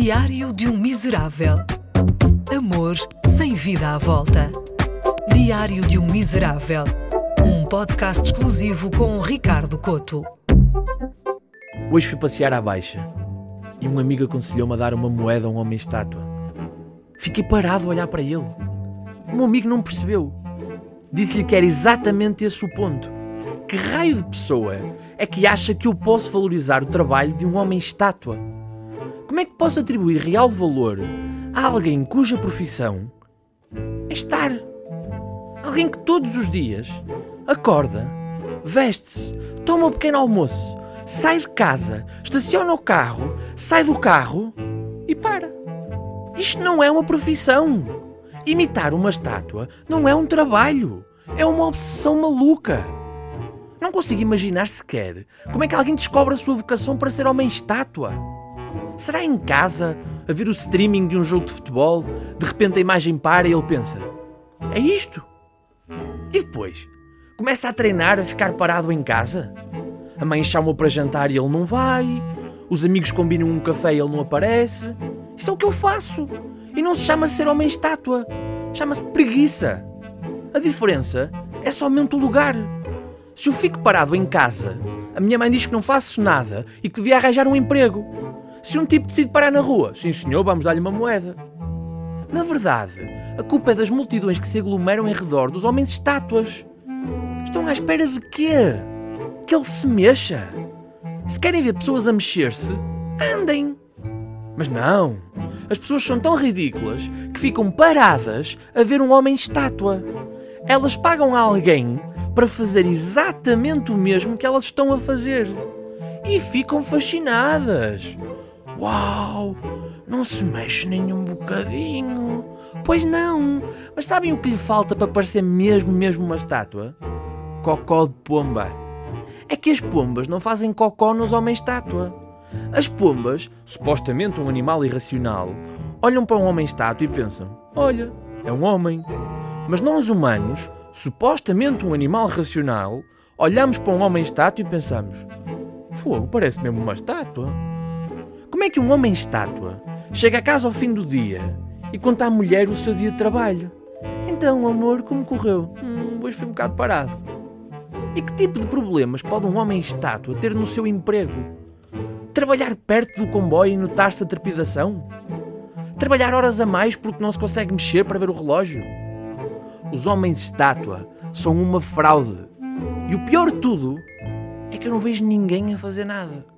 Diário de um Miserável. Amor sem vida à volta. Diário de um Miserável. Um podcast exclusivo com Ricardo Coto. Hoje fui passear à baixa e um amigo aconselhou-me a dar uma moeda a um homem-estátua. Fiquei parado a olhar para ele. O meu amigo não percebeu. Disse-lhe que era exatamente esse o ponto. Que raio de pessoa é que acha que eu posso valorizar o trabalho de um homem-estátua? Como é que posso atribuir real valor a alguém cuja profissão é estar? Alguém que todos os dias acorda, veste-se, toma um pequeno almoço, sai de casa, estaciona o carro, sai do carro e para. Isto não é uma profissão. Imitar uma estátua não é um trabalho. É uma obsessão maluca. Não consigo imaginar sequer como é que alguém descobre a sua vocação para ser homem-estátua. Será em casa, a ver o streaming de um jogo de futebol, de repente a imagem para e ele pensa: É isto? E depois? Começa a treinar a ficar parado em casa? A mãe chama-o para jantar e ele não vai. Os amigos combinam um café e ele não aparece. Isso é o que eu faço. E não se chama ser homem-estátua. Chama-se preguiça. A diferença é somente o lugar. Se eu fico parado em casa, a minha mãe diz que não faço nada e que devia arranjar um emprego. Se um tipo decide parar na rua, sim senhor, vamos dar-lhe uma moeda. Na verdade, a culpa é das multidões que se aglomeram em redor dos homens estátuas. Estão à espera de quê? Que ele se mexa. Se querem ver pessoas a mexer-se, andem. Mas não. As pessoas são tão ridículas que ficam paradas a ver um homem estátua. Elas pagam a alguém para fazer exatamente o mesmo que elas estão a fazer. E ficam fascinadas. Uau! Não se mexe nem um bocadinho. Pois não. Mas sabem o que lhe falta para parecer mesmo, mesmo uma estátua? Cocó de pomba. É que as pombas não fazem cocó nos homens-estátua. As pombas, supostamente um animal irracional, olham para um homem-estátua e pensam: olha, é um homem. Mas nós humanos, supostamente um animal racional, olhamos para um homem-estátua e pensamos: fogo, parece mesmo uma estátua. Como é que um homem-estátua chega a casa ao fim do dia e conta à mulher o seu dia de trabalho? Então, amor, como correu? Hum, hoje foi um bocado parado. E que tipo de problemas pode um homem-estátua ter no seu emprego? Trabalhar perto do comboio e notar-se a trepidação? Trabalhar horas a mais porque não se consegue mexer para ver o relógio? Os homens-estátua são uma fraude. E o pior de tudo é que eu não vejo ninguém a fazer nada.